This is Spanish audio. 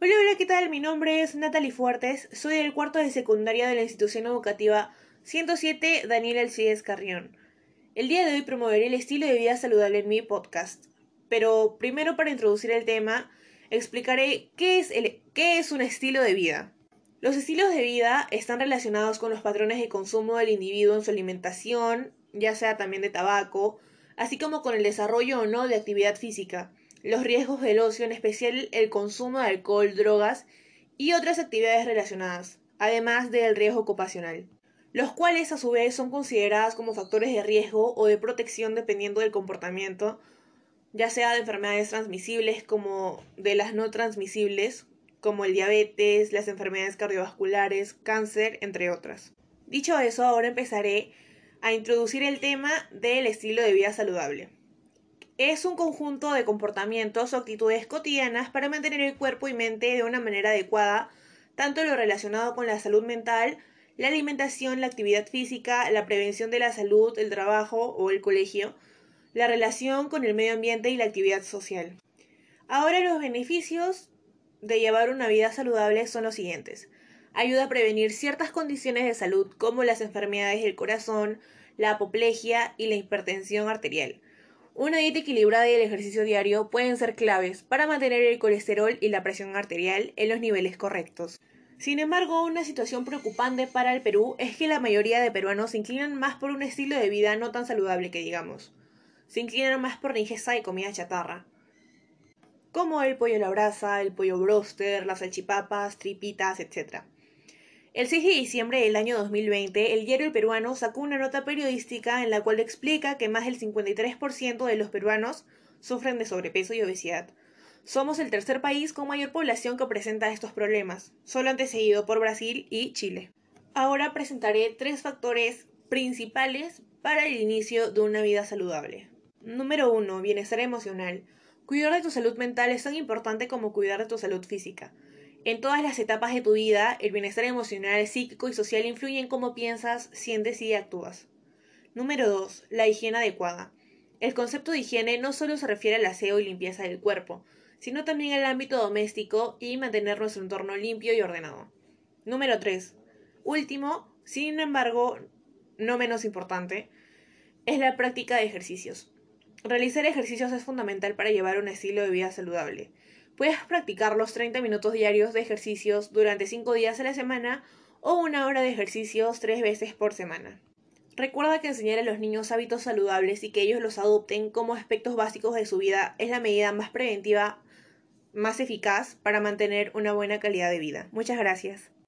Hola, hola, ¿qué tal? Mi nombre es Natalie Fuertes, soy del cuarto de secundaria de la institución educativa 107 Daniel Alcides Carrión. El día de hoy promoveré el estilo de vida saludable en mi podcast, pero primero para introducir el tema, explicaré qué es, qué es un estilo de vida. Los estilos de vida están relacionados con los patrones de consumo del individuo en su alimentación, ya sea también de tabaco, así como con el desarrollo o no de actividad física los riesgos del ocio, en especial el consumo de alcohol, drogas y otras actividades relacionadas, además del riesgo ocupacional, los cuales a su vez son consideradas como factores de riesgo o de protección dependiendo del comportamiento, ya sea de enfermedades transmisibles como de las no transmisibles, como el diabetes, las enfermedades cardiovasculares, cáncer, entre otras. Dicho eso, ahora empezaré a introducir el tema del estilo de vida saludable es un conjunto de comportamientos o actitudes cotidianas para mantener el cuerpo y mente de una manera adecuada, tanto lo relacionado con la salud mental, la alimentación, la actividad física, la prevención de la salud, el trabajo o el colegio, la relación con el medio ambiente y la actividad social. Ahora los beneficios de llevar una vida saludable son los siguientes. Ayuda a prevenir ciertas condiciones de salud como las enfermedades del corazón, la apoplejia y la hipertensión arterial una dieta equilibrada y el ejercicio diario pueden ser claves para mantener el colesterol y la presión arterial en los niveles correctos. Sin embargo, una situación preocupante para el Perú es que la mayoría de peruanos se inclinan más por un estilo de vida no tan saludable que digamos. Se inclinan más por ingesta de comida chatarra, como el pollo a la brasa, el pollo broster, las salchipapas, tripitas, etc. El 6 de diciembre del año 2020, el diario El Peruano sacó una nota periodística en la cual explica que más del 53% de los peruanos sufren de sobrepeso y obesidad. Somos el tercer país con mayor población que presenta estos problemas, solo antecedido por Brasil y Chile. Ahora presentaré tres factores principales para el inicio de una vida saludable. Número 1. Bienestar emocional. Cuidar de tu salud mental es tan importante como cuidar de tu salud física. En todas las etapas de tu vida, el bienestar emocional, psíquico y social influye en cómo piensas, sientes y actúas. Número 2. La higiene adecuada. El concepto de higiene no solo se refiere al aseo y limpieza del cuerpo, sino también al ámbito doméstico y mantener nuestro entorno limpio y ordenado. Número 3. Último, sin embargo, no menos importante, es la práctica de ejercicios. Realizar ejercicios es fundamental para llevar un estilo de vida saludable. Puedes practicar los 30 minutos diarios de ejercicios durante 5 días a la semana o una hora de ejercicios 3 veces por semana. Recuerda que enseñar a los niños hábitos saludables y que ellos los adopten como aspectos básicos de su vida es la medida más preventiva, más eficaz para mantener una buena calidad de vida. Muchas gracias.